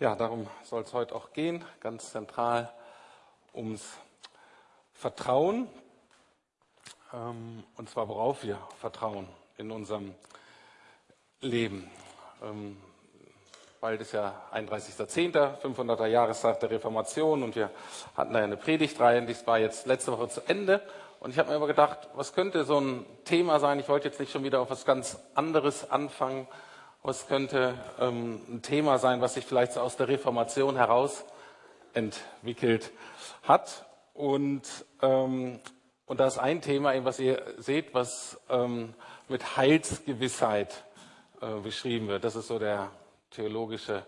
Ja, darum soll es heute auch gehen, ganz zentral ums Vertrauen. Ähm, und zwar worauf wir vertrauen in unserem Leben. Ähm, bald ist ja 31.10., 500er Jahrestag der Reformation und wir hatten da eine Predigtreihe, die war jetzt letzte Woche zu Ende. Und ich habe mir aber gedacht, was könnte so ein Thema sein? Ich wollte jetzt nicht schon wieder auf was ganz anderes anfangen, was könnte ähm, ein Thema sein, was sich vielleicht so aus der Reformation heraus entwickelt hat? Und, ähm, und da ist ein Thema, eben, was ihr seht, was ähm, mit Heilsgewissheit äh, beschrieben wird. Das ist so der theologische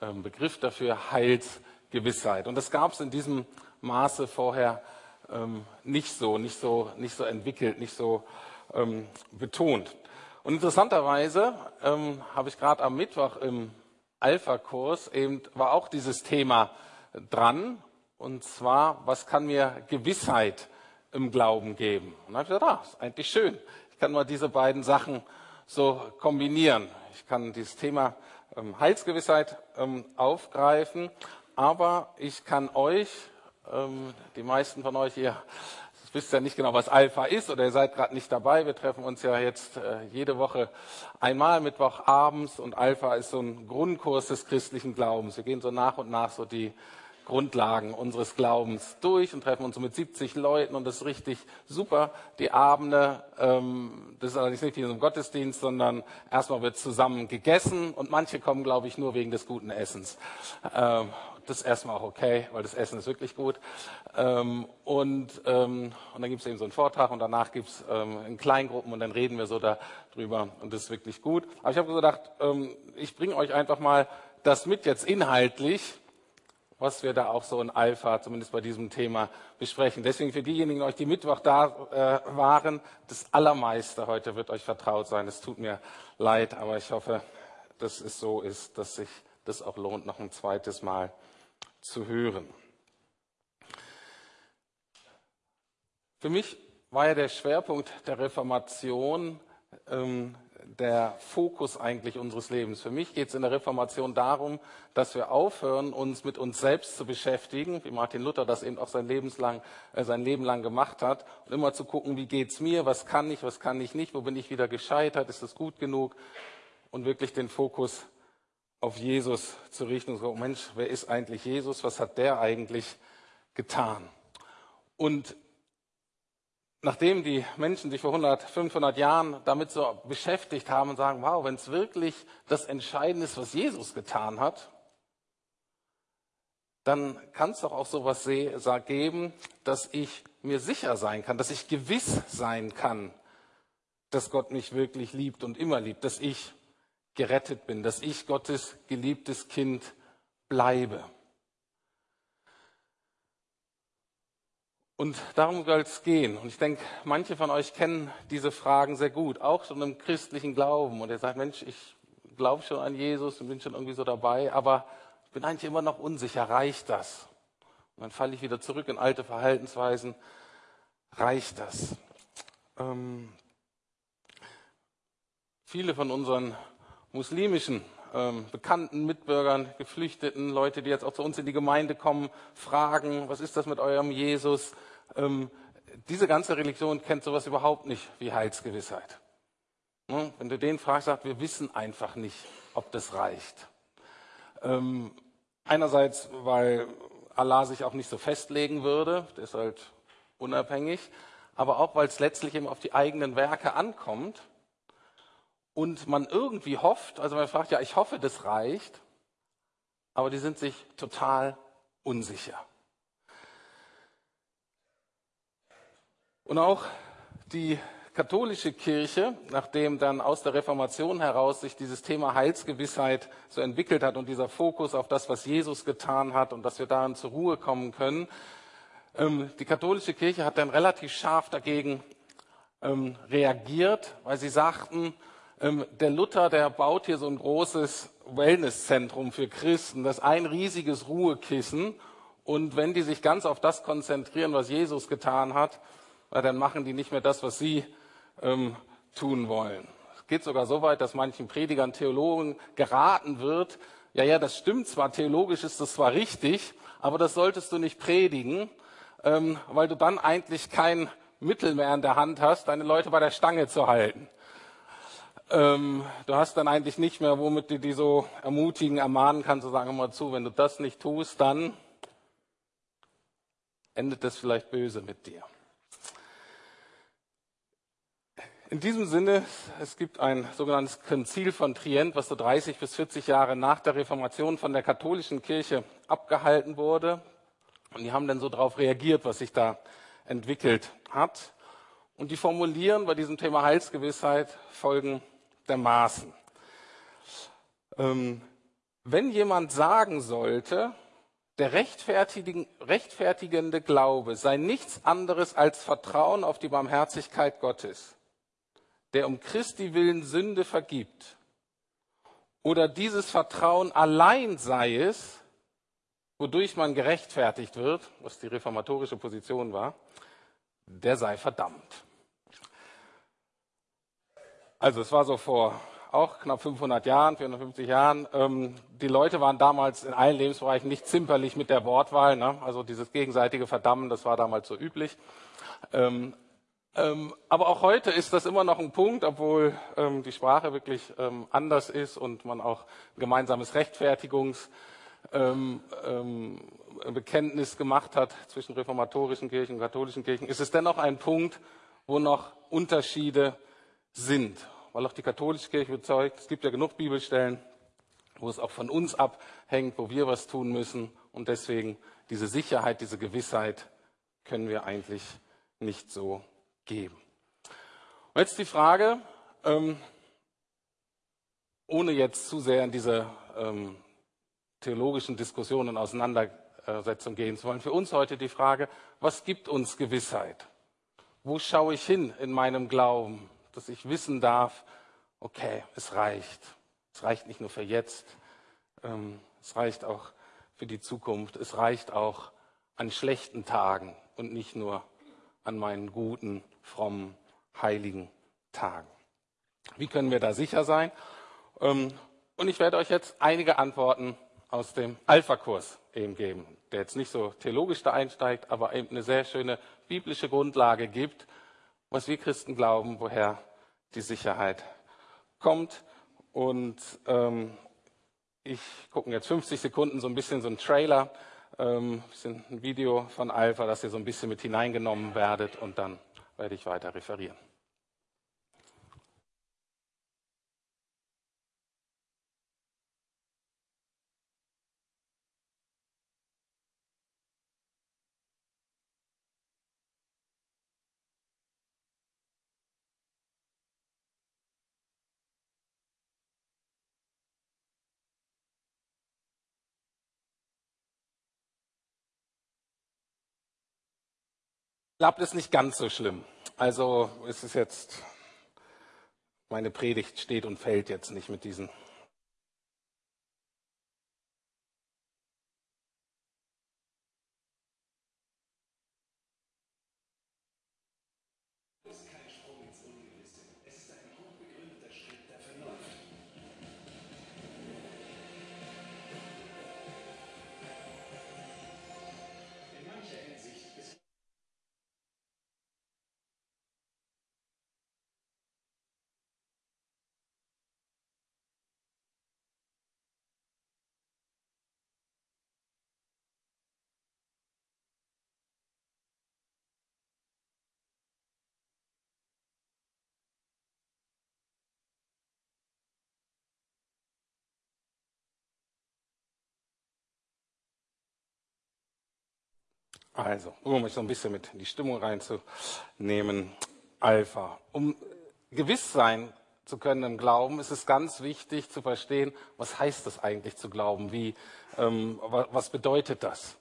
ähm, Begriff dafür, Heilsgewissheit. Und das gab es in diesem Maße vorher ähm, nicht so, nicht so, nicht so entwickelt, nicht so ähm, betont. Und interessanterweise ähm, habe ich gerade am Mittwoch im Alpha-Kurs eben war auch dieses Thema dran. Und zwar, was kann mir Gewissheit im Glauben geben? Und dann habe ich gesagt, ah, ist eigentlich schön. Ich kann mal diese beiden Sachen so kombinieren. Ich kann dieses Thema ähm, Heilsgewissheit ähm, aufgreifen, aber ich kann euch, ähm, die meisten von euch, ihr wisst ja nicht genau, was Alpha ist oder ihr seid gerade nicht dabei. Wir treffen uns ja jetzt äh, jede Woche einmal Mittwochabends und Alpha ist so ein Grundkurs des christlichen Glaubens. Wir gehen so nach und nach so die Grundlagen unseres Glaubens durch und treffen uns so mit 70 Leuten und das ist richtig super. Die Abende, ähm, das ist allerdings nicht wie in einem Gottesdienst, sondern erstmal wird zusammen gegessen und manche kommen, glaube ich, nur wegen des guten Essens. Ähm, das ist erstmal auch okay, weil das Essen ist wirklich gut. Ähm, und, ähm, und dann gibt es eben so einen Vortrag und danach gibt es ähm, in Kleingruppen und dann reden wir so darüber und das ist wirklich gut. Aber ich habe gedacht, ähm, ich bringe euch einfach mal das mit jetzt inhaltlich, was wir da auch so in Alpha, zumindest bei diesem Thema, besprechen. Deswegen für diejenigen euch, die Mittwoch da äh, waren, das Allermeiste heute wird euch vertraut sein. Es tut mir leid, aber ich hoffe, dass es so ist, dass sich das auch lohnt, noch ein zweites Mal zu hören. Für mich war ja der Schwerpunkt der Reformation ähm, der Fokus eigentlich unseres Lebens. Für mich geht es in der Reformation darum, dass wir aufhören, uns mit uns selbst zu beschäftigen, wie Martin Luther das eben auch sein, Lebenslang, äh, sein Leben lang gemacht hat, und immer zu gucken, wie geht's mir, was kann ich, was kann ich nicht, wo bin ich wieder gescheitert, ist es gut genug, und wirklich den Fokus auf Jesus zu richten und so, oh Mensch, wer ist eigentlich Jesus? Was hat der eigentlich getan? Und nachdem die Menschen sich vor 100, 500 Jahren damit so beschäftigt haben und sagen, wow, wenn es wirklich das Entscheidende ist, was Jesus getan hat, dann kann es doch auch sowas geben, dass ich mir sicher sein kann, dass ich gewiss sein kann, dass Gott mich wirklich liebt und immer liebt, dass ich gerettet bin, dass ich Gottes geliebtes Kind bleibe. Und darum soll es gehen. Und ich denke, manche von euch kennen diese Fragen sehr gut, auch schon im christlichen Glauben. Und ihr sagt, Mensch, ich glaube schon an Jesus und bin schon irgendwie so dabei, aber ich bin eigentlich immer noch unsicher, reicht das? Und dann falle ich wieder zurück in alte Verhaltensweisen. Reicht das? Ähm, viele von unseren muslimischen ähm, bekannten Mitbürgern, Geflüchteten, Leute, die jetzt auch zu uns in die Gemeinde kommen, fragen, was ist das mit eurem Jesus? Ähm, diese ganze Religion kennt sowas überhaupt nicht wie Heilsgewissheit. Ne? Wenn du den fragst, sagt, wir wissen einfach nicht, ob das reicht. Ähm, einerseits, weil Allah sich auch nicht so festlegen würde, der ist halt unabhängig, aber auch, weil es letztlich eben auf die eigenen Werke ankommt und man irgendwie hofft, also man fragt ja, ich hoffe, das reicht, aber die sind sich total unsicher. Und auch die katholische Kirche, nachdem dann aus der Reformation heraus sich dieses Thema Heilsgewissheit so entwickelt hat und dieser Fokus auf das, was Jesus getan hat und dass wir darin zur Ruhe kommen können, ähm, die katholische Kirche hat dann relativ scharf dagegen ähm, reagiert, weil sie sagten, der Luther, der baut hier so ein großes Wellnesszentrum für Christen. Das ist ein riesiges Ruhekissen. Und wenn die sich ganz auf das konzentrieren, was Jesus getan hat, dann machen die nicht mehr das, was sie ähm, tun wollen. Es geht sogar so weit, dass manchen Predigern, Theologen geraten wird, ja, ja, das stimmt zwar, theologisch ist das zwar richtig, aber das solltest du nicht predigen, ähm, weil du dann eigentlich kein Mittel mehr in der Hand hast, deine Leute bei der Stange zu halten. Ähm, du hast dann eigentlich nicht mehr, womit du die so ermutigen, ermahnen kannst, zu sagen, mal zu, wenn du das nicht tust, dann endet das vielleicht böse mit dir. In diesem Sinne, es gibt ein sogenanntes Konzil von Trient, was so 30 bis 40 Jahre nach der Reformation von der katholischen Kirche abgehalten wurde. Und die haben dann so darauf reagiert, was sich da entwickelt hat. Und die formulieren bei diesem Thema Heilsgewissheit folgendermaßen. Ähm, wenn jemand sagen sollte, der rechtfertigende Glaube sei nichts anderes als Vertrauen auf die Barmherzigkeit Gottes, der um Christi willen Sünde vergibt, oder dieses Vertrauen allein sei es, wodurch man gerechtfertigt wird, was die reformatorische Position war, der sei verdammt. Also es war so vor auch knapp 500 Jahren, 450 Jahren. Ähm, die Leute waren damals in allen Lebensbereichen nicht zimperlich mit der Wortwahl. Ne? Also dieses gegenseitige Verdammen, das war damals so üblich. Ähm, ähm, aber auch heute ist das immer noch ein Punkt, obwohl ähm, die Sprache wirklich ähm, anders ist und man auch ein gemeinsames Rechtfertigungsbekenntnis ähm, gemacht hat zwischen reformatorischen Kirchen und katholischen Kirchen, ist es dennoch ein Punkt, wo noch Unterschiede sind weil auch die katholische Kirche bezeugt, es gibt ja genug Bibelstellen, wo es auch von uns abhängt, wo wir was tun müssen. Und deswegen diese Sicherheit, diese Gewissheit können wir eigentlich nicht so geben. Und jetzt die Frage, ähm, ohne jetzt zu sehr in diese ähm, theologischen Diskussionen und Auseinandersetzungen gehen zu wollen, für uns heute die Frage, was gibt uns Gewissheit? Wo schaue ich hin in meinem Glauben? Dass ich wissen darf, okay, es reicht. Es reicht nicht nur für jetzt, ähm, es reicht auch für die Zukunft. Es reicht auch an schlechten Tagen und nicht nur an meinen guten, frommen, heiligen Tagen. Wie können wir da sicher sein? Ähm, und ich werde euch jetzt einige Antworten aus dem Alpha-Kurs eben geben, der jetzt nicht so theologisch da einsteigt, aber eben eine sehr schöne biblische Grundlage gibt, was wir Christen glauben, woher die Sicherheit kommt. Und ähm, ich gucke jetzt 50 Sekunden so ein bisschen so ein Trailer, ähm, ein Video von Alpha, dass ihr so ein bisschen mit hineingenommen werdet und dann werde ich weiter referieren. Glaube, das ist nicht ganz so schlimm. Also es ist jetzt, meine Predigt steht und fällt jetzt nicht mit diesen Also, um euch so ein bisschen mit in die Stimmung reinzunehmen. Alpha. Um gewiss sein zu können im Glauben, ist es ganz wichtig zu verstehen, was heißt es eigentlich zu glauben? Wie, ähm, was bedeutet das?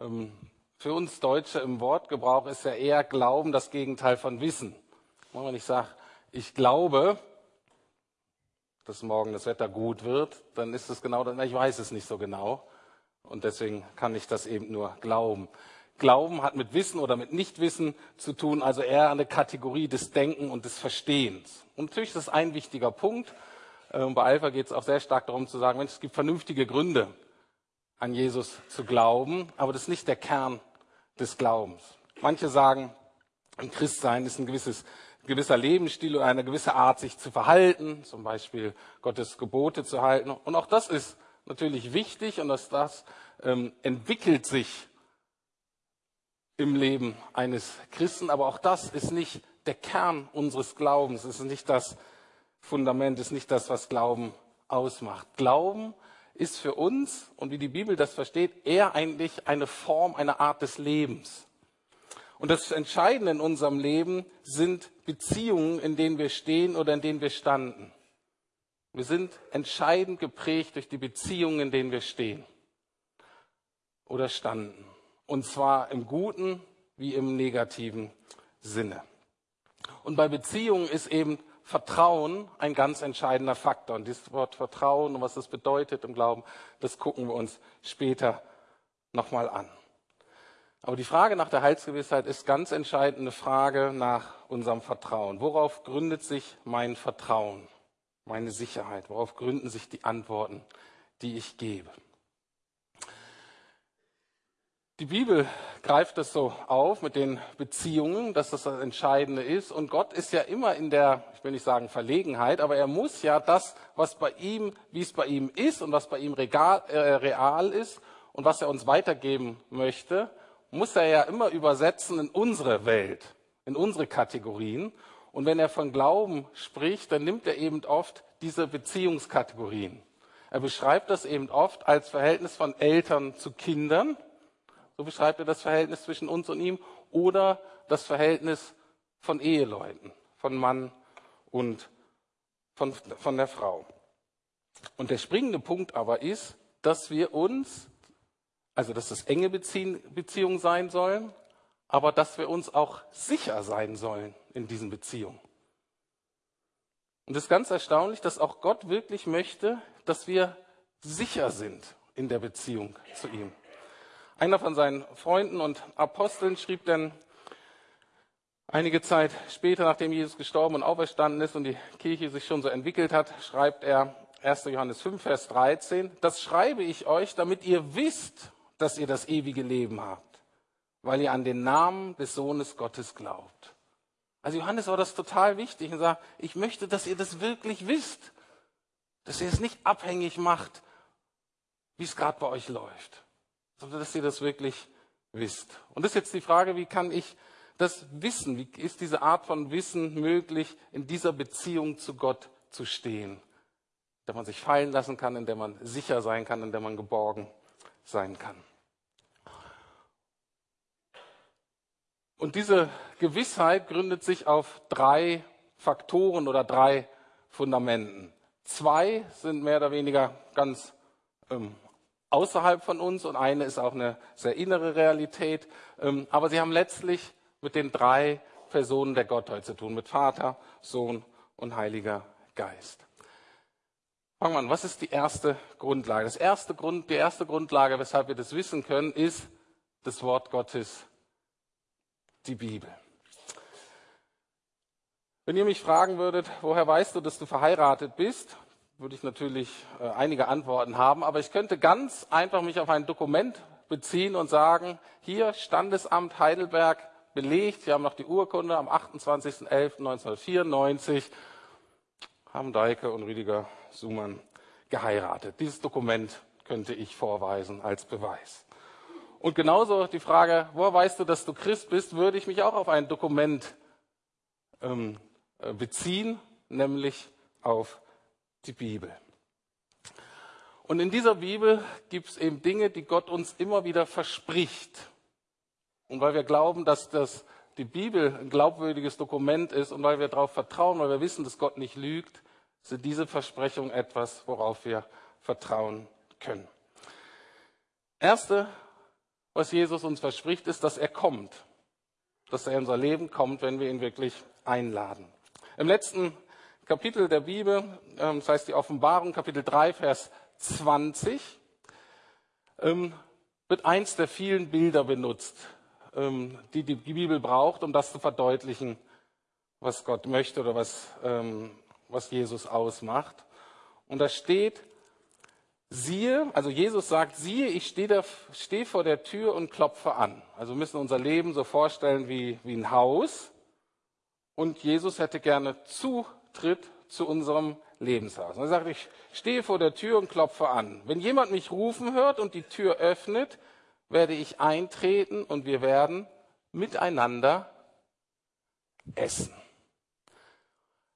Ähm, für uns Deutsche im Wortgebrauch ist ja eher Glauben das Gegenteil von Wissen. Wenn ich sage, ich glaube, dass morgen das Wetter gut wird, dann ist es genau das, ich weiß es nicht so genau. Und deswegen kann ich das eben nur glauben. Glauben hat mit Wissen oder mit Nichtwissen zu tun, also eher eine Kategorie des Denken und des Verstehens. Und natürlich ist das ein wichtiger Punkt. Ähm, bei Alpha geht es auch sehr stark darum zu sagen, Mensch, es gibt vernünftige Gründe, an Jesus zu glauben, aber das ist nicht der Kern des Glaubens. Manche sagen, ein Christsein ist ein gewisses, gewisser Lebensstil oder eine gewisse Art, sich zu verhalten, zum Beispiel Gottes Gebote zu halten. Und auch das ist natürlich wichtig und dass das ähm, entwickelt sich im Leben eines Christen, aber auch das ist nicht der Kern unseres Glaubens, es ist nicht das Fundament, ist nicht das, was Glauben ausmacht. Glauben ist für uns und wie die Bibel das versteht, eher eigentlich eine Form, eine Art des Lebens. Und das Entscheidende in unserem Leben sind Beziehungen, in denen wir stehen oder in denen wir standen. Wir sind entscheidend geprägt durch die Beziehungen, in denen wir stehen oder standen. Und zwar im guten wie im negativen Sinne. Und bei Beziehungen ist eben Vertrauen ein ganz entscheidender Faktor. Und dieses Wort Vertrauen und was das bedeutet im Glauben, das gucken wir uns später nochmal an. Aber die Frage nach der Heilsgewissheit ist ganz entscheidende Frage nach unserem Vertrauen. Worauf gründet sich mein Vertrauen, meine Sicherheit? Worauf gründen sich die Antworten, die ich gebe? Die Bibel greift das so auf mit den Beziehungen, dass das das Entscheidende ist. Und Gott ist ja immer in der, ich will nicht sagen Verlegenheit, aber er muss ja das, was bei ihm, wie es bei ihm ist und was bei ihm regal, äh, real ist und was er uns weitergeben möchte, muss er ja immer übersetzen in unsere Welt, in unsere Kategorien. Und wenn er von Glauben spricht, dann nimmt er eben oft diese Beziehungskategorien. Er beschreibt das eben oft als Verhältnis von Eltern zu Kindern so beschreibt er das Verhältnis zwischen uns und ihm. Oder das Verhältnis von Eheleuten, von Mann und von, von der Frau. Und der springende Punkt aber ist, dass wir uns, also dass es enge Beziehungen sein sollen, aber dass wir uns auch sicher sein sollen in diesen Beziehungen. Und es ist ganz erstaunlich, dass auch Gott wirklich möchte, dass wir sicher sind in der Beziehung zu ihm. Einer von seinen Freunden und Aposteln schrieb dann einige Zeit später, nachdem Jesus gestorben und auferstanden ist und die Kirche sich schon so entwickelt hat, schreibt er 1. Johannes 5, Vers 13, das schreibe ich euch, damit ihr wisst, dass ihr das ewige Leben habt, weil ihr an den Namen des Sohnes Gottes glaubt. Also Johannes war das total wichtig und sagt, ich möchte, dass ihr das wirklich wisst, dass ihr es nicht abhängig macht, wie es gerade bei euch läuft sondern dass ihr das wirklich wisst. Und das ist jetzt die Frage, wie kann ich das wissen? Wie ist diese Art von Wissen möglich, in dieser Beziehung zu Gott zu stehen? In der man sich fallen lassen kann, in der man sicher sein kann, in der man geborgen sein kann. Und diese Gewissheit gründet sich auf drei Faktoren oder drei Fundamenten. Zwei sind mehr oder weniger ganz ähm, außerhalb von uns und eine ist auch eine sehr innere Realität. Ähm, aber sie haben letztlich mit den drei Personen der Gottheit zu tun, mit Vater, Sohn und Heiliger Geist. Fangen wir an. Was ist die erste Grundlage? Das erste Grund, die erste Grundlage, weshalb wir das wissen können, ist das Wort Gottes, die Bibel. Wenn ihr mich fragen würdet, woher weißt du, dass du verheiratet bist, würde ich natürlich äh, einige Antworten haben, aber ich könnte ganz einfach mich auf ein Dokument beziehen und sagen, hier Standesamt Heidelberg belegt, wir haben noch die Urkunde am 28.11.1994 haben Deike und Rüdiger Sumann geheiratet. Dieses Dokument könnte ich vorweisen als Beweis. Und genauso die Frage, woher weißt du, dass du Christ bist, würde ich mich auch auf ein Dokument ähm, äh, beziehen, nämlich auf die Bibel. Und in dieser Bibel gibt es eben Dinge, die Gott uns immer wieder verspricht. Und weil wir glauben, dass das, die Bibel ein glaubwürdiges Dokument ist und weil wir darauf vertrauen, weil wir wissen, dass Gott nicht lügt, sind diese Versprechungen etwas, worauf wir vertrauen können. Erste, was Jesus uns verspricht, ist, dass er kommt. Dass er in unser Leben kommt, wenn wir ihn wirklich einladen. Im letzten Kapitel der Bibel, ähm, das heißt die Offenbarung, Kapitel 3, Vers 20, ähm, wird eins der vielen Bilder benutzt, ähm, die die Bibel braucht, um das zu verdeutlichen, was Gott möchte oder was, was Jesus ausmacht. Und da steht, siehe, also Jesus sagt, siehe, ich stehe, stehe vor der Tür und klopfe an. Also wir müssen unser Leben so vorstellen wie, wie ein Haus. Und Jesus hätte gerne Zutritt zu unserem Lebenshaus. Und er sagt, ich stehe vor der Tür und klopfe an. Wenn jemand mich rufen hört und die Tür öffnet, werde ich eintreten und wir werden miteinander essen.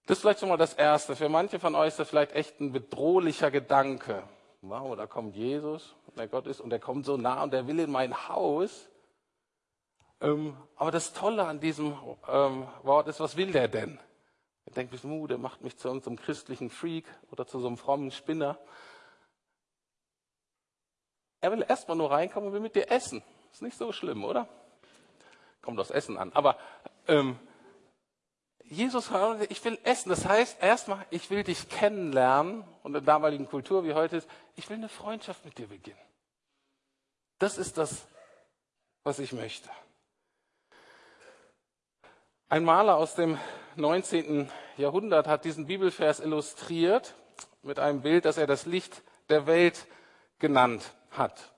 Das ist vielleicht schon mal das Erste. Für manche von euch ist das vielleicht echt ein bedrohlicher Gedanke. Wow, da kommt Jesus, der Gott ist, und der kommt so nah und der will in mein Haus. Ähm, aber das Tolle an diesem ähm, Wort ist, was will der denn? Er denkt, uh, der macht mich zu unserem christlichen Freak oder zu so einem frommen Spinner. Er will erstmal nur reinkommen und will mit dir essen. Ist nicht so schlimm, oder? Kommt aufs Essen an. Aber ähm, Jesus, ich will essen. Das heißt, erstmal, ich will dich kennenlernen. Und in der damaligen Kultur, wie heute ist, ich will eine Freundschaft mit dir beginnen. Das ist das, was ich möchte. Ein Maler aus dem 19. Jahrhundert hat diesen Bibelvers illustriert mit einem Bild, das er das Licht der Welt genannt hat.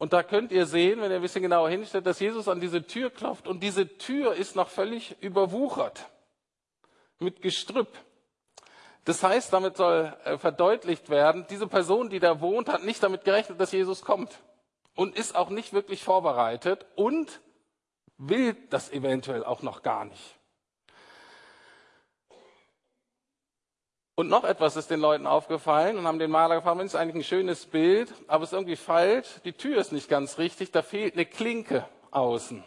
Und da könnt ihr sehen, wenn ihr ein bisschen genauer hinstellt, dass Jesus an diese Tür klopft und diese Tür ist noch völlig überwuchert mit Gestrüpp. Das heißt, damit soll äh, verdeutlicht werden, diese Person, die da wohnt, hat nicht damit gerechnet, dass Jesus kommt und ist auch nicht wirklich vorbereitet und will das eventuell auch noch gar nicht. Und noch etwas ist den Leuten aufgefallen und haben den Maler gefragt, das ist eigentlich ein schönes Bild, aber es ist irgendwie falsch, die Tür ist nicht ganz richtig, da fehlt eine Klinke außen.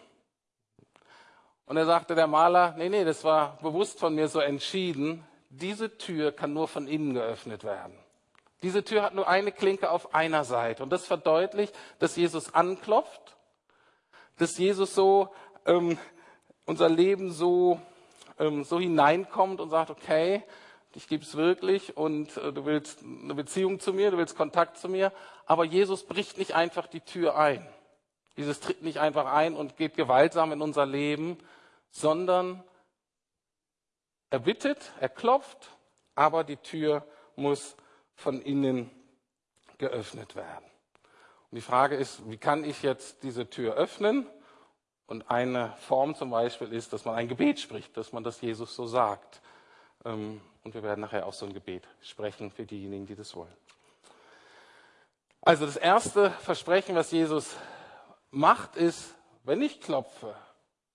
Und er sagte der Maler, nee, nee, das war bewusst von mir so entschieden, diese Tür kann nur von innen geöffnet werden. Diese Tür hat nur eine Klinke auf einer Seite. Und das verdeutlicht, dass Jesus anklopft, dass Jesus so ähm, unser Leben so, ähm, so hineinkommt und sagt, okay, ich gebe es wirklich und äh, du willst eine Beziehung zu mir, du willst Kontakt zu mir, aber Jesus bricht nicht einfach die Tür ein. Jesus tritt nicht einfach ein und geht gewaltsam in unser Leben, sondern er bittet, er klopft, aber die Tür muss von innen geöffnet werden. Und die Frage ist, wie kann ich jetzt diese Tür öffnen? Und eine Form zum Beispiel ist, dass man ein Gebet spricht, dass man das Jesus so sagt. Ähm, und wir werden nachher auch so ein Gebet sprechen für diejenigen, die das wollen. Also das erste Versprechen, was Jesus macht, ist, wenn ich klopfe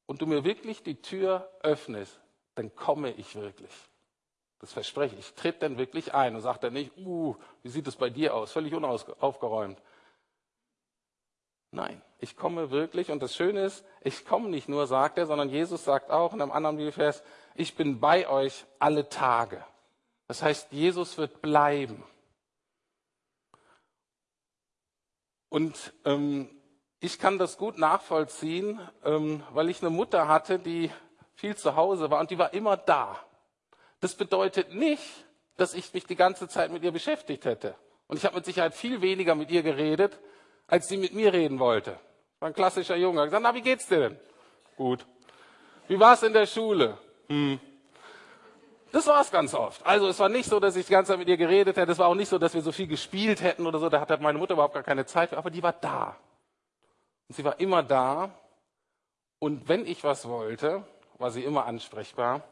und du mir wirklich die Tür öffnest, dann komme ich wirklich. Das verspreche ich. Tritt dann wirklich ein und sage dann nicht, uh, wie sieht es bei dir aus? Völlig unaufgeräumt. Nein, ich komme wirklich. Und das Schöne ist, ich komme nicht nur, sagt er, sondern Jesus sagt auch in einem anderen Bibelvers, ich bin bei euch alle Tage. Das heißt, Jesus wird bleiben. Und ähm, ich kann das gut nachvollziehen, ähm, weil ich eine Mutter hatte, die viel zu Hause war und die war immer da. Das bedeutet nicht, dass ich mich die ganze Zeit mit ihr beschäftigt hätte. Und ich habe mit Sicherheit viel weniger mit ihr geredet, als sie mit mir reden wollte. War ein klassischer Junge. Ich gesagt, na, wie geht's dir denn? Gut. Wie war's in der Schule? Hm. Das war es ganz oft. Also es war nicht so, dass ich die ganze Zeit mit ihr geredet hätte. Es war auch nicht so, dass wir so viel gespielt hätten oder so. Da hatte meine Mutter überhaupt gar keine Zeit für. Aber die war da. Und sie war immer da. Und wenn ich was wollte, war sie immer ansprechbar.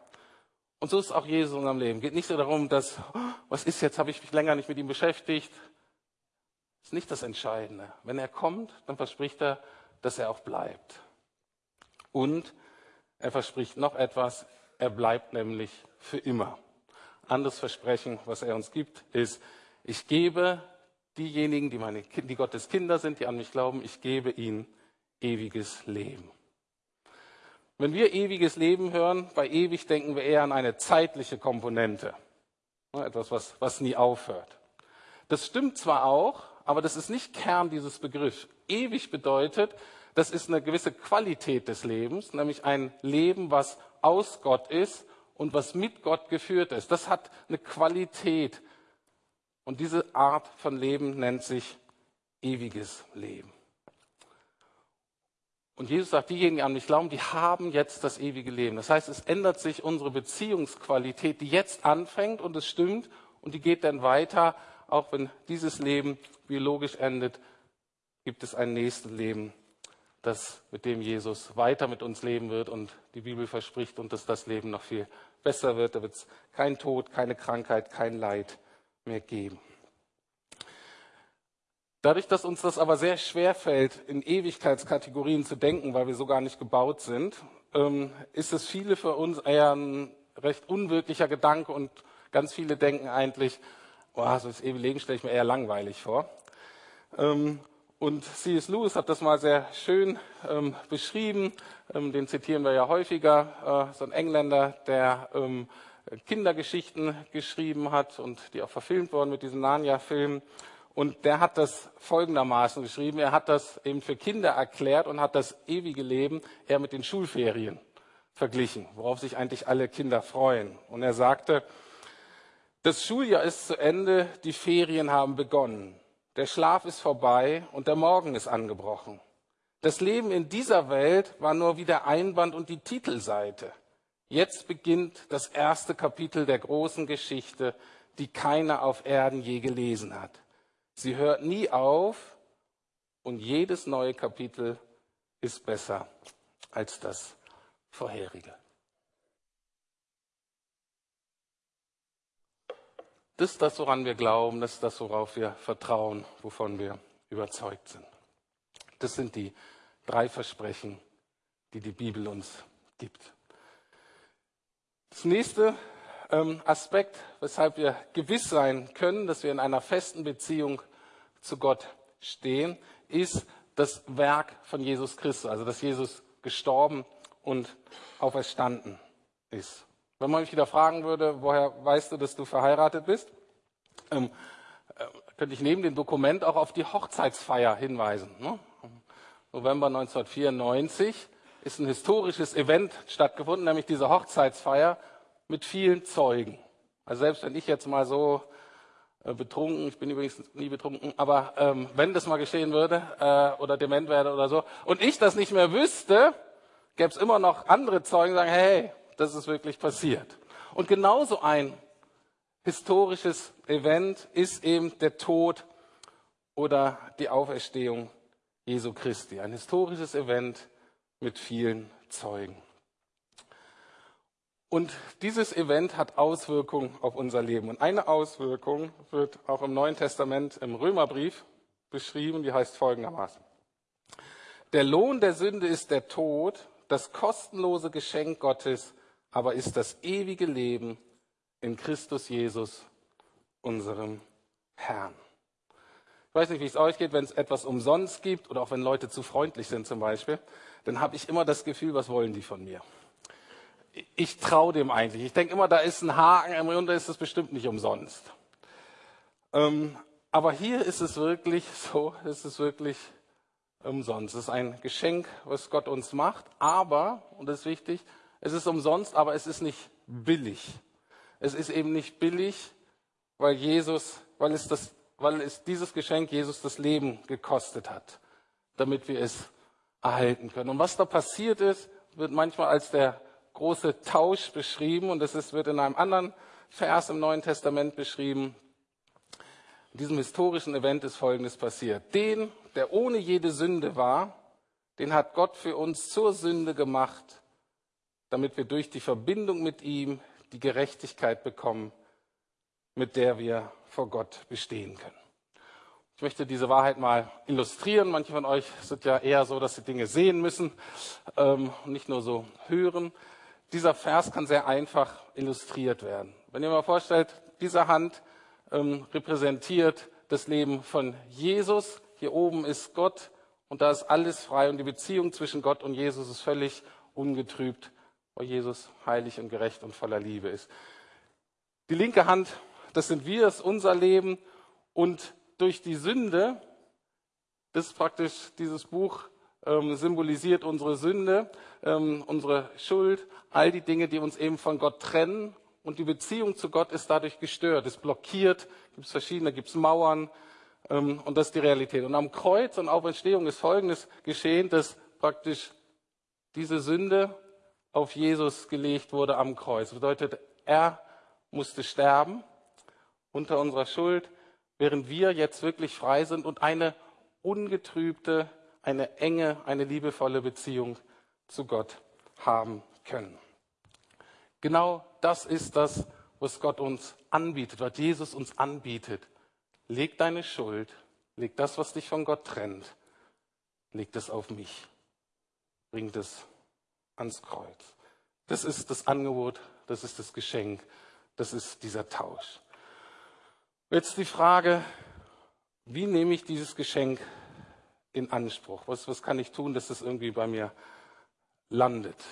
Und so ist auch Jesus in unserem Leben. Geht nicht so darum, dass, oh, was ist jetzt, habe ich mich länger nicht mit ihm beschäftigt. Ist nicht das Entscheidende. Wenn er kommt, dann verspricht er, dass er auch bleibt. Und er verspricht noch etwas, er bleibt nämlich für immer. Anderes Versprechen, was er uns gibt, ist, ich gebe diejenigen, die, meine, die Gottes Kinder sind, die an mich glauben, ich gebe ihnen ewiges Leben. Wenn wir ewiges Leben hören, bei ewig denken wir eher an eine zeitliche Komponente. Etwas, was, was nie aufhört. Das stimmt zwar auch, aber das ist nicht Kern dieses Begriffs. Ewig bedeutet, das ist eine gewisse Qualität des Lebens, nämlich ein Leben, was aus Gott ist und was mit Gott geführt ist. Das hat eine Qualität. Und diese Art von Leben nennt sich ewiges Leben. Und Jesus sagt, diejenigen, die an mich glauben, die haben jetzt das ewige Leben. Das heißt, es ändert sich unsere Beziehungsqualität, die jetzt anfängt, und es stimmt, und die geht dann weiter. Auch wenn dieses Leben biologisch endet, gibt es ein nächstes Leben, das mit dem Jesus weiter mit uns leben wird und die Bibel verspricht und dass das Leben noch viel besser wird. Da wird es kein Tod, keine Krankheit, kein Leid mehr geben. Dadurch, dass uns das aber sehr schwer fällt, in Ewigkeitskategorien zu denken, weil wir so gar nicht gebaut sind, ähm, ist es viele für uns eher ein recht unwirklicher Gedanke und ganz viele denken eigentlich, oh, so das ewige Leben stelle ich mir eher langweilig vor. Ähm, und C.S. Lewis hat das mal sehr schön ähm, beschrieben, den zitieren wir ja häufiger, äh, so ein Engländer, der Kindergeschichten geschrieben hat und die auch verfilmt wurden mit diesen Narnia-Filmen. Und der hat das folgendermaßen geschrieben. Er hat das eben für Kinder erklärt und hat das ewige Leben eher mit den Schulferien verglichen, worauf sich eigentlich alle Kinder freuen. Und er sagte, das Schuljahr ist zu Ende, die Ferien haben begonnen. Der Schlaf ist vorbei und der Morgen ist angebrochen. Das Leben in dieser Welt war nur wie der Einband und die Titelseite. Jetzt beginnt das erste Kapitel der großen Geschichte, die keiner auf Erden je gelesen hat. Sie hört nie auf und jedes neue Kapitel ist besser als das vorherige. Das ist das, woran wir glauben, das ist das, worauf wir vertrauen, wovon wir überzeugt sind. Das sind die drei Versprechen, die die Bibel uns gibt. Das nächste ähm, Aspekt, weshalb wir gewiss sein können, dass wir in einer festen Beziehung zu Gott stehen, ist das Werk von Jesus Christus, also dass Jesus gestorben und auferstanden ist. Wenn man mich wieder fragen würde, woher weißt du, dass du verheiratet bist, ähm, äh, könnte ich neben dem Dokument auch auf die Hochzeitsfeier hinweisen. Ne? November 1994 ist ein historisches Event stattgefunden, nämlich diese Hochzeitsfeier mit vielen Zeugen. Also selbst wenn ich jetzt mal so äh, betrunken, ich bin übrigens nie betrunken, aber ähm, wenn das mal geschehen würde äh, oder dement werde oder so und ich das nicht mehr wüsste, gäbe es immer noch andere Zeugen, die sagen, hey, das ist wirklich passiert. Und genauso ein historisches Event ist eben der Tod oder die Auferstehung Jesu Christi. Ein historisches Event mit vielen Zeugen. Und dieses Event hat Auswirkungen auf unser Leben. Und eine Auswirkung wird auch im Neuen Testament im Römerbrief beschrieben, die heißt folgendermaßen. Der Lohn der Sünde ist der Tod, das kostenlose Geschenk Gottes aber ist das ewige Leben in Christus Jesus, unserem Herrn. Ich weiß nicht, wie es euch geht, wenn es etwas umsonst gibt oder auch wenn Leute zu freundlich sind zum Beispiel, dann habe ich immer das Gefühl, was wollen die von mir? ich traue dem eigentlich. Ich denke immer, da ist ein Haken und da ist es bestimmt nicht umsonst. Ähm, aber hier ist es wirklich so, ist es wirklich umsonst. Es ist ein Geschenk, was Gott uns macht, aber, und das ist wichtig, es ist umsonst, aber es ist nicht billig. Es ist eben nicht billig, weil Jesus, weil es das, weil es dieses Geschenk Jesus das Leben gekostet hat, damit wir es erhalten können. Und was da passiert ist, wird manchmal als der große Tausch beschrieben und das ist, wird in einem anderen Vers im Neuen Testament beschrieben. In diesem historischen Event ist Folgendes passiert. Den, der ohne jede Sünde war, den hat Gott für uns zur Sünde gemacht, damit wir durch die Verbindung mit ihm die Gerechtigkeit bekommen, mit der wir vor Gott bestehen können. Ich möchte diese Wahrheit mal illustrieren. Manche von euch sind ja eher so, dass sie Dinge sehen müssen ähm, und nicht nur so hören dieser Vers kann sehr einfach illustriert werden. Wenn ihr mal vorstellt, diese Hand ähm, repräsentiert das Leben von Jesus. Hier oben ist Gott und da ist alles frei und die Beziehung zwischen Gott und Jesus ist völlig ungetrübt, weil Jesus heilig und gerecht und voller Liebe ist. Die linke Hand, das sind wir, das ist unser Leben und durch die Sünde, ist praktisch dieses Buch ähm, symbolisiert unsere Sünde, ähm, unsere Schuld, all die Dinge, die uns eben von Gott trennen. Und die Beziehung zu Gott ist dadurch gestört, ist blockiert, gibt es verschiedene, gibt es Mauern. Ähm, und das ist die Realität. Und am Kreuz und Auferstehung ist Folgendes geschehen, dass praktisch diese Sünde auf Jesus gelegt wurde am Kreuz. Das bedeutet, er musste sterben unter unserer Schuld, während wir jetzt wirklich frei sind und eine ungetrübte, eine enge, eine liebevolle Beziehung zu Gott haben können. Genau das ist das, was Gott uns anbietet, was Jesus uns anbietet. Leg deine Schuld, leg das, was dich von Gott trennt, leg das auf mich. Bring das ans Kreuz. Das ist das Angebot, das ist das Geschenk, das ist dieser Tausch. Jetzt die Frage, wie nehme ich dieses Geschenk in Anspruch? Was, was kann ich tun, dass das irgendwie bei mir landet?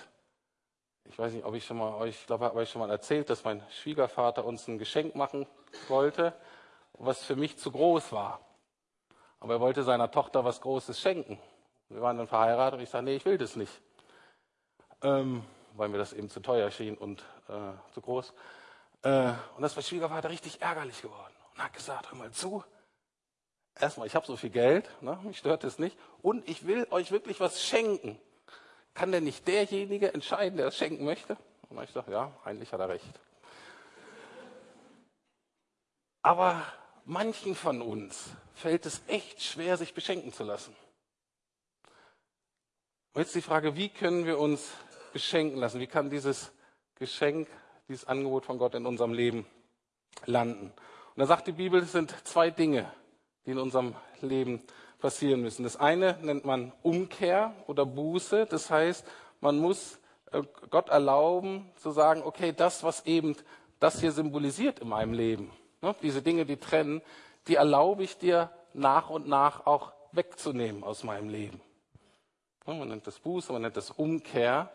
Ich weiß nicht, ob ich schon mal euch, ich glaube, habe ich schon mal erzählt, dass mein Schwiegervater uns ein Geschenk machen wollte, was für mich zu groß war. Aber er wollte seiner Tochter was Großes schenken. Wir waren dann verheiratet und ich sage, nee, ich will das nicht. Ähm, weil mir das eben zu teuer schien und äh, zu groß. Äh, und das war Schwiegervater richtig ärgerlich geworden und hat gesagt, hör mal zu, erstmal, ich habe so viel Geld, ne, mich stört es nicht, und ich will euch wirklich was schenken. Kann denn nicht derjenige entscheiden, der es schenken möchte? Und ich sage, ja, eigentlich hat er recht. Aber manchen von uns fällt es echt schwer, sich beschenken zu lassen. Und jetzt die Frage, wie können wir uns beschenken lassen? Wie kann dieses Geschenk, dieses Angebot von Gott in unserem Leben landen? Und da sagt die Bibel, es sind zwei Dinge, die in unserem Leben passieren müssen. Das eine nennt man Umkehr oder Buße. Das heißt, man muss äh, Gott erlauben zu sagen, okay, das, was eben das hier symbolisiert in meinem Leben, ne, diese Dinge, die trennen, die erlaube ich dir nach und nach auch wegzunehmen aus meinem Leben. Man nennt das Buße, man nennt das Umkehr.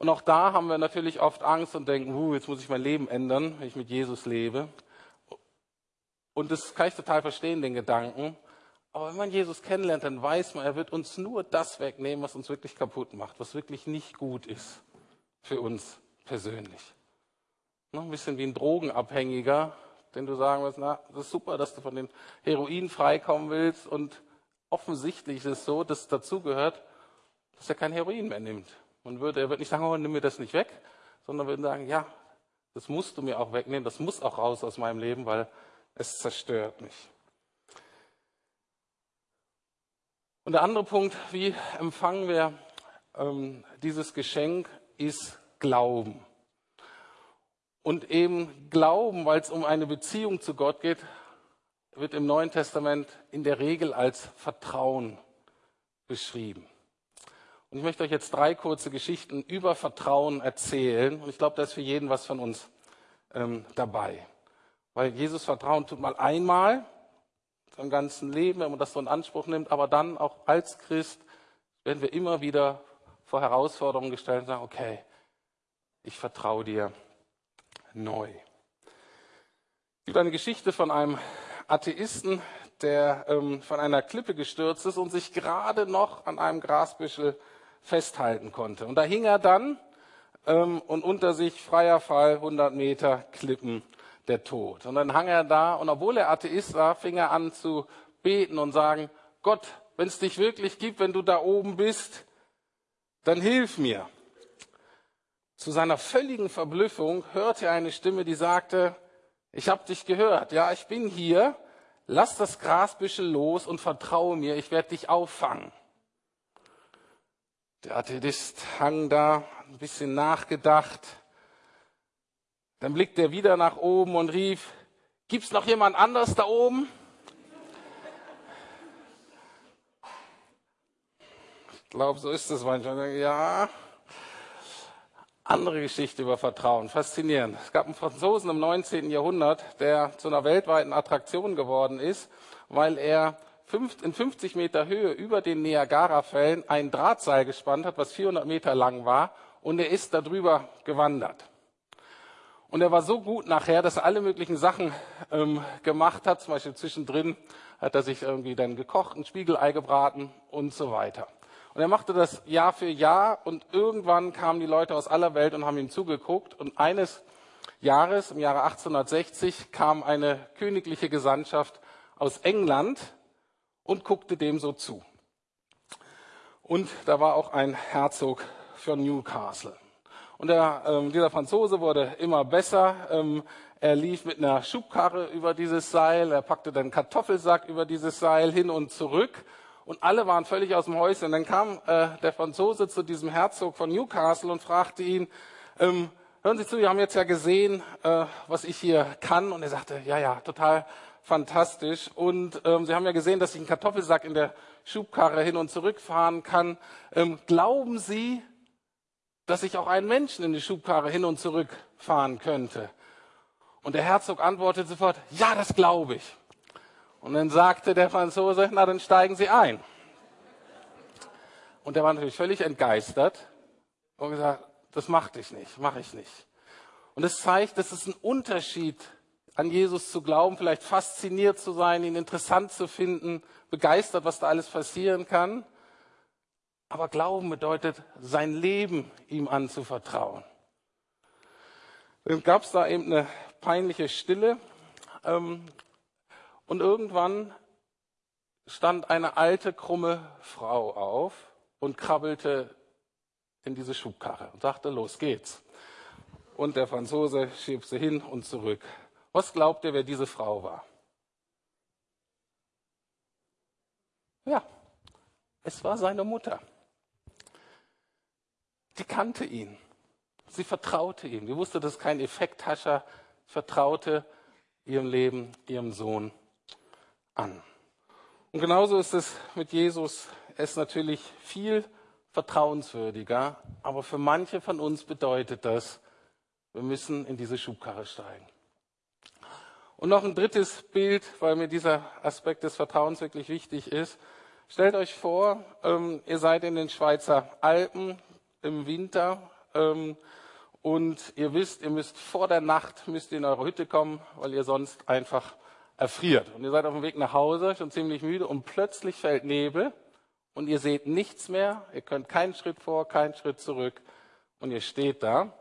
Und auch da haben wir natürlich oft Angst und denken, uh, jetzt muss ich mein Leben ändern, wenn ich mit Jesus lebe. Und das kann ich total verstehen, den Gedanken. Aber wenn man Jesus kennenlernt, dann weiß man, er wird uns nur das wegnehmen, was uns wirklich kaputt macht, was wirklich nicht gut ist für uns persönlich. Noch ein bisschen wie ein Drogenabhängiger, den du sagen wirst, na, das ist super, dass du von den Heroin freikommen willst und offensichtlich ist es so, dass dazugehört, dass er kein Heroin mehr nimmt. Man würde, er wird nicht sagen, oh, nimm mir das nicht weg, sondern würde sagen, ja, das musst du mir auch wegnehmen, das muss auch raus aus meinem Leben, weil es zerstört mich. Und der andere Punkt, wie empfangen wir ähm, dieses Geschenk, ist Glauben. Und eben Glauben, weil es um eine Beziehung zu Gott geht, wird im Neuen Testament in der Regel als Vertrauen beschrieben. Und ich möchte euch jetzt drei kurze Geschichten über Vertrauen erzählen. Und ich glaube, da ist für jeden was von uns ähm, dabei. Weil Jesus Vertrauen tut mal einmal im ganzen Leben, wenn man das so in Anspruch nimmt, aber dann auch als Christ werden wir immer wieder vor Herausforderungen gestellt und sagen, okay, ich vertraue dir neu. Es gibt eine Geschichte von einem Atheisten, der ähm, von einer Klippe gestürzt ist und sich gerade noch an einem Grasbüschel festhalten konnte. Und da hing er dann ähm, und unter sich freier Fall 100 Meter Klippen der Tod. Und dann hang er da und obwohl er Atheist war, fing er an zu beten und sagen, Gott, wenn es dich wirklich gibt, wenn du da oben bist, dann hilf mir. Zu seiner völligen Verblüffung hörte er eine Stimme, die sagte, ich habe dich gehört, ja, ich bin hier, lass das Grasbüschel los und vertraue mir, ich werde dich auffangen. Der Atheist hang da, ein bisschen nachgedacht, dann blickte er wieder nach oben und rief, gibt's noch jemand anders da oben? Ich glaube, so ist es manchmal. Ja. Andere Geschichte über Vertrauen. Faszinierend. Es gab einen Franzosen im 19. Jahrhundert, der zu einer weltweiten Attraktion geworden ist, weil er in 50 Meter Höhe über den Niagara-Fällen ein Drahtseil gespannt hat, was 400 Meter lang war, und er ist darüber gewandert. Und er war so gut nachher, dass er alle möglichen Sachen ähm, gemacht hat. Zum Beispiel zwischendrin hat er sich irgendwie dann gekocht, ein Spiegelei gebraten und so weiter. Und er machte das Jahr für Jahr und irgendwann kamen die Leute aus aller Welt und haben ihm zugeguckt. Und eines Jahres, im Jahre 1860, kam eine königliche Gesandtschaft aus England und guckte dem so zu. Und da war auch ein Herzog für Newcastle. Und der, ähm, dieser Franzose wurde immer besser. Ähm, Er lief mit einer Schubkarre über dieses Seil, er packte dann Kartoffelsack über dieses Seil hin und zurück. Und alle waren völlig aus dem Häuschen. Und dann kam äh, der Franzose zu diesem Herzog von Newcastle und fragte ihn, ähm, hören Sie zu, wir haben jetzt ja gesehen, äh, was ich hier kann. Und er sagte, ja, ja, total fantastisch. Und ähm, Sie haben ja gesehen, dass ich einen Kartoffelsack in der Schubkarre hin und zurück fahren kann. Ähm, glauben Sie, dass ich auch einen Menschen in die Schubkarre hin und zurück fahren könnte? Und der Herzog antwortet sofort, ja, das glaube ich. Und dann sagte der Franzose, na, dann steigen Sie ein. Und der war natürlich völlig entgeistert und gesagt, das machte ich nicht, mache ich nicht. Und es zeigt, dass es ein Unterschied an Jesus zu glauben, vielleicht fasziniert zu sein, ihn interessant zu finden, begeistert, was da alles passieren kann. Aber Glauben bedeutet, sein Leben ihm anzuvertrauen. Dann gab es da eben eine peinliche Stille. Ähm, und irgendwann stand eine alte, krumme Frau auf und krabbelte in diese Schubkarre und sagte, los geht's. Und der Franzose schiebt sie hin und zurück. Was glaubt ihr, wer diese Frau war? Ja, es war seine Mutter. Die kannte ihn. Sie vertraute ihm. Sie wusste, das ist kein Effekthascher. Vertraute ihrem Leben, ihrem Sohn an. Und genauso ist es mit Jesus. Er ist natürlich viel vertrauenswürdiger, aber für manche von uns bedeutet das, wir müssen in diese Schubkarre steigen. Und noch ein drittes Bild, weil mir dieser Aspekt des Vertrauens wirklich wichtig ist. Stellt euch vor, ähm, ihr seid in den Schweizer Alpen im Winter ähm, und ihr wisst, ihr müsst vor der Nacht müsst in eure Hütte kommen, weil ihr sonst einfach erfriert. Und ihr seid auf dem Weg nach Hause, schon ziemlich müde und plötzlich fällt Nebel und ihr seht nichts mehr. Ihr könnt keinen Schritt vor, keinen Schritt zurück und ihr steht da.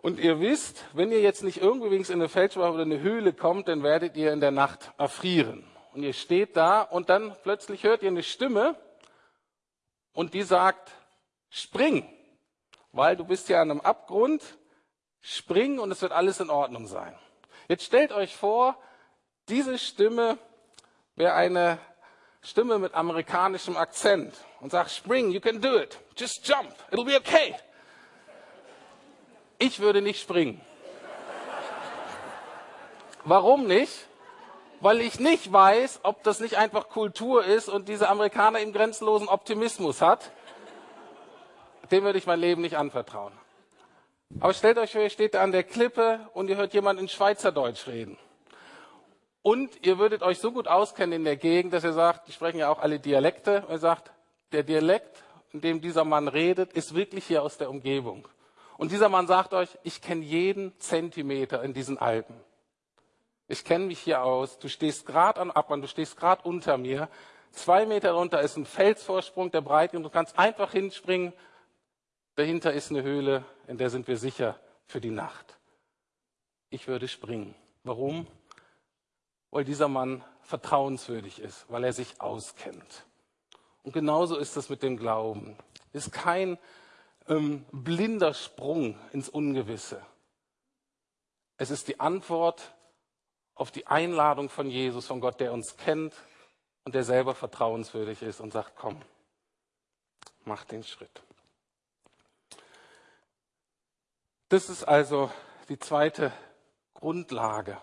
Und ihr wisst, wenn ihr jetzt nicht irgendwie wenigstens in eine Felsschwach oder eine Höhle kommt, dann werdet ihr in der Nacht erfrieren. Und ihr steht da und dann plötzlich hört ihr eine Stimme und die sagt, spring, weil du bist ja an einem Abgrund, spring und es wird alles in Ordnung sein. Jetzt stellt euch vor, diese Stimme wäre eine Stimme mit amerikanischem Akzent und sagt, spring, you can do it. Just jump, it'll be okay. Ich würde nicht springen. Warum nicht? Weil ich nicht weiß, ob das nicht einfach Kultur ist und diese Amerikaner im grenzenlosen Optimismus hat. Dem würde ich mein Leben nicht anvertrauen. Aber stellt euch vor, ihr steht da an der Klippe und ihr hört jemand in Schweizerdeutsch reden. Und ihr würdet euch so gut auskennen in der Gegend, dass ihr sagt, die sprechen ja auch alle Dialekte, und ihr sagt, der Dialekt, in dem dieser Mann redet, ist wirklich hier aus der Umgebung. Und dieser Mann sagt euch, ich kenne jeden Zentimeter in diesen Alpen. Ich kenne mich hier aus. Du stehst gerade am Abwand, du stehst gerade unter mir. Zwei Meter runter ist ein Felsvorsprung, der breit und du kannst einfach hinspringen. Dahinter ist eine Höhle, in der sind wir sicher für die Nacht. Ich würde springen. Warum? weil dieser Mann vertrauenswürdig ist, weil er sich auskennt. Und genauso ist es mit dem Glauben. Ist kein ähm, blinder Sprung ins Ungewisse. Es ist die Antwort auf die Einladung von Jesus, von Gott, der uns kennt und der selber vertrauenswürdig ist und sagt, komm, mach den Schritt. Das ist also die zweite Grundlage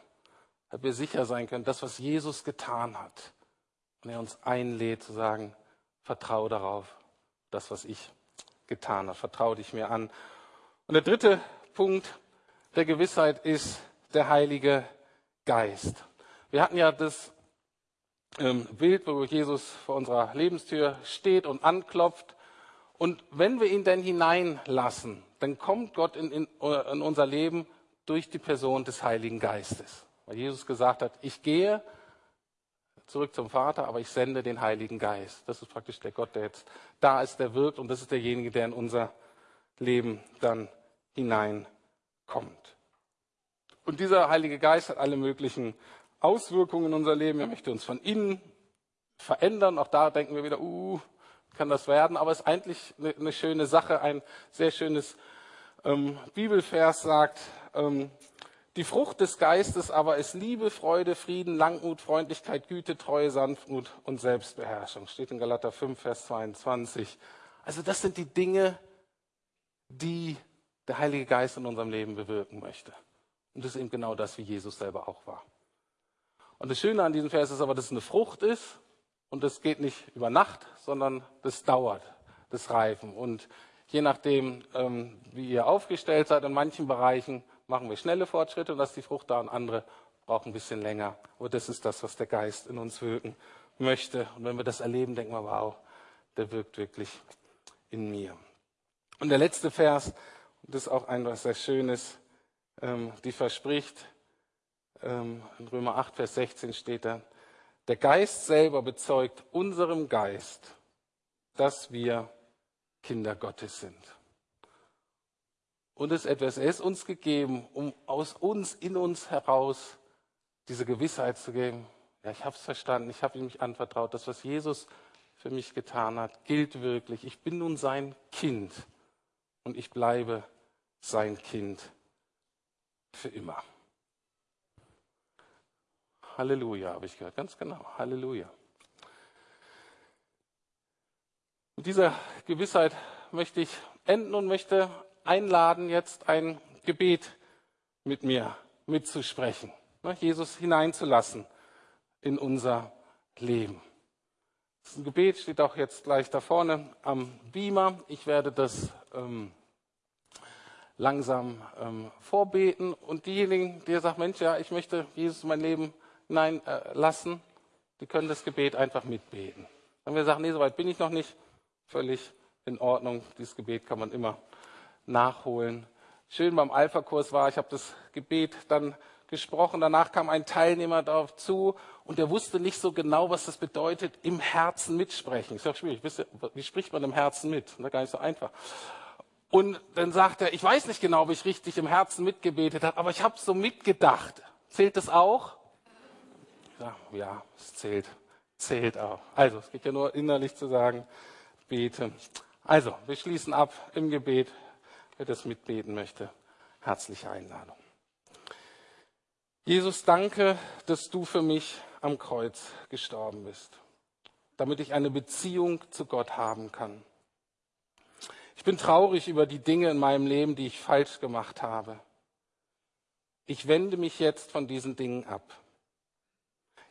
dass wir sicher sein können, das, was Jesus getan hat. Und er uns einlädt zu sagen, vertraue darauf, das, was ich getan habe, vertraue dich mir an. Und der dritte Punkt der Gewissheit ist der Heilige Geist. Wir hatten ja das ähm, Bild, wo Jesus vor unserer Lebenstür steht und anklopft. Und wenn wir ihn denn hineinlassen, dann kommt Gott in, in, in unser Leben durch die Person des Heiligen Geistes. Weil Jesus gesagt hat, ich gehe zurück zum Vater, aber ich sende den Heiligen Geist. Das ist praktisch der Gott, der jetzt da ist, der wirkt und das ist derjenige, der in unser Leben dann hineinkommt. Und dieser Heilige Geist hat alle möglichen Auswirkungen in unser Leben. Er möchte uns von innen verändern. Auch da denken wir wieder, uh, kann das werden? Aber es ist eigentlich eine, schöne Sache. Ein sehr schönes ähm, Bibelvers sagt, ähm, Die Frucht des Geistes aber ist Liebe, Freude, Frieden, Langmut, Freundlichkeit, Güte, Treue, Sanftmut und Selbstbeherrschung. Steht in Galater 5, Vers 22. Also das sind die Dinge, die der Heilige Geist in unserem Leben bewirken möchte. Und das ist eben genau das, wie Jesus selber auch war. Und das Schöne an diesem Vers ist aber, dass es eine Frucht ist und das geht nicht über Nacht, sondern das dauert, das Reifen. Und je nachdem, ähm, wie ihr aufgestellt seid, in manchen Bereichen machen wir schnelle Fortschritte und ist die Frucht da und andere brauchen ein bisschen länger. Aber das ist das, was der Geist in uns wirken möchte. Und wenn wir das erleben, denken wir, wow, der wirkt wirklich in mir. Und der letzte Vers, das ist auch ein was sehr Schönes, ähm, die verspricht, ähm, in Römer 8, Vers 16 steht da, der Geist selber bezeugt unserem Geist, dass wir Kinder Gottes sind. Und es etwas, er ist uns gegeben, um aus uns, in uns heraus diese Gewissheit zu geben. Ja, ich habe es verstanden, ich habe ihm mich anvertraut. Das, was Jesus für mich getan hat, gilt wirklich. Ich bin nun sein Kind und ich bleibe sein Kind für immer. Halleluja, habe ich gehört. Ganz genau. Halleluja. Mit dieser Gewissheit möchte ich enden und möchte einladen, jetzt ein Gebet mit mir mitzusprechen, ne, Jesus hineinzulassen in unser Leben. Das Gebet steht auch jetzt gleich da vorne am Beamer. Ich werde das ähm, langsam ähm, vorbeten und diejenigen, die sagen, Mensch, ja, ich möchte Jesus in mein Leben hineinlassen, die können das Gebet einfach mitbeten. Wenn wir sagen, nee, soweit bin ich noch nicht, völlig in Ordnung. Dieses Gebet kann man immer nachholen. Schön beim Alpha-Kurs war, ich habe das Gebet dann gesprochen. Danach kam ein Teilnehmer darauf zu und der wusste nicht so genau, was das bedeutet, im Herzen mitsprechen. Ist ja schwierig. Wie spricht man im Herzen mit? Das ist gar nicht so einfach. Und dann sagt er, ich weiß nicht genau, ob ich richtig im Herzen mitgebetet habe, aber ich habe so mitgedacht. Zählt das auch? Ja, ja, es zählt. Zählt auch. Also, es geht ja nur innerlich zu sagen, bete. Also, wir schließen ab im Gebet. Wer das mitbeten möchte, herzliche Einladung. Jesus, danke, dass du für mich am Kreuz gestorben bist, damit ich eine Beziehung zu Gott haben kann. Ich bin traurig über die Dinge in meinem Leben, die ich falsch gemacht habe. Ich wende mich jetzt von diesen Dingen ab.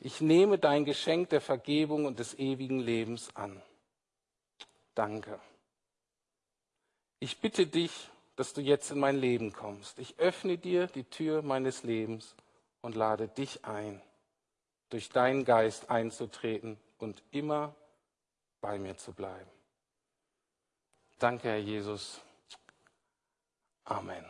Ich nehme dein Geschenk der Vergebung und des ewigen Lebens an. Danke. Ich bitte dich, dass du jetzt in mein Leben kommst. Ich öffne dir die Tür meines Lebens und lade dich ein, durch deinen Geist einzutreten und immer bei mir zu bleiben. Danke, Herr Jesus. Amen.